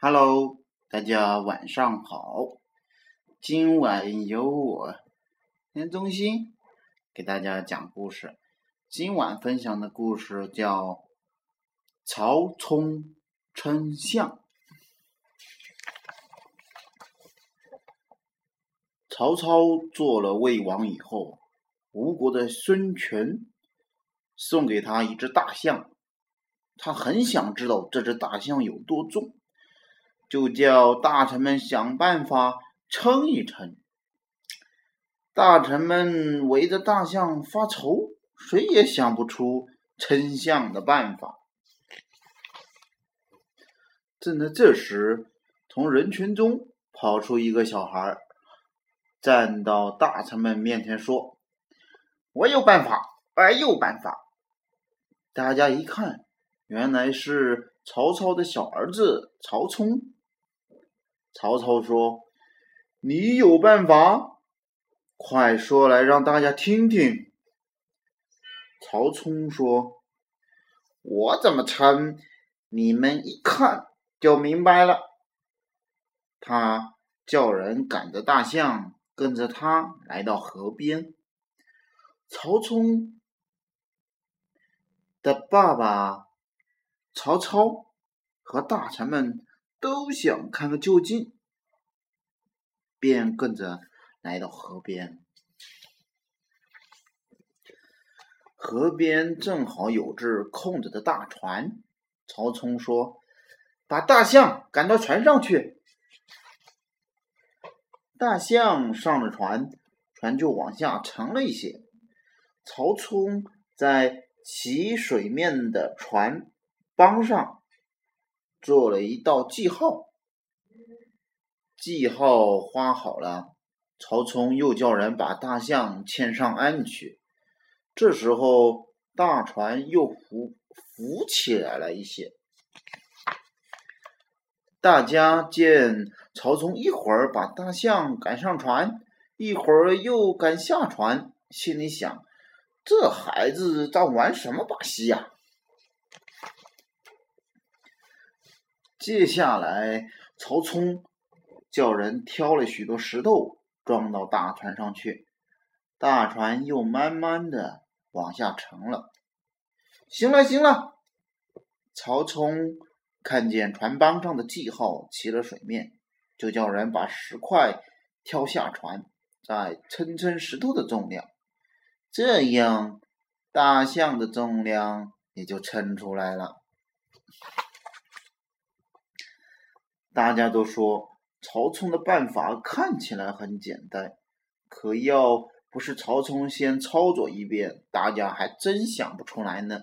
Hello，大家晚上好。今晚由我田中心给大家讲故事。今晚分享的故事叫《曹冲称象》。曹操做了魏王以后，吴国的孙权送给他一只大象，他很想知道这只大象有多重。就叫大臣们想办法称一称。大臣们围着大象发愁，谁也想不出称象的办法。正在这时，从人群中跑出一个小孩，站到大臣们面前说：“我有办法，我有办法。”大家一看，原来是曹操的小儿子曹冲。曹操说：“你有办法，快说来让大家听听。”曹冲说：“我怎么称，你们一看就明白了。”他叫人赶着大象，跟着他来到河边。曹冲的爸爸曹操和大臣们。都想看个究竟，便跟着来到河边。河边正好有只空着的大船。曹冲说：“把大象赶到船上去。”大象上了船，船就往下沉了一些。曹冲在起水面的船帮上。做了一道记号，记号画好了，曹冲又叫人把大象牵上岸去。这时候，大船又浮浮起来了一些。大家见曹冲一会儿把大象赶上船，一会儿又赶下船，心里想：这孩子在玩什么把戏呀？接下来，曹冲叫人挑了许多石头装到大船上去，大船又慢慢的往下沉了。行了，行了，曹冲看见船帮上的记号起了水面，就叫人把石块挑下船，再称称石头的重量，这样大象的重量也就称出来了。大家都说曹冲的办法看起来很简单，可要不是曹冲先操作一遍，大家还真想不出来呢。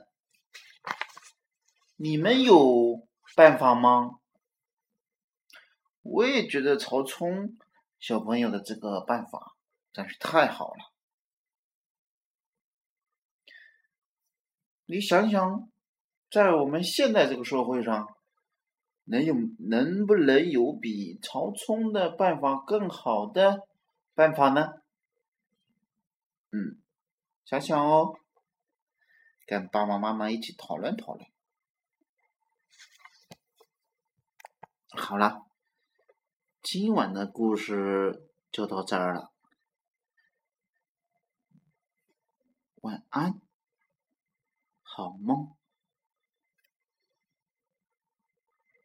你们有办法吗？我也觉得曹冲小朋友的这个办法真是太好了。你想想，在我们现在这个社会上。能有能不能有比曹冲的办法更好的办法呢？嗯，想想哦，跟爸爸妈妈一起讨论讨论。好了，今晚的故事就到这儿了，晚安，好梦。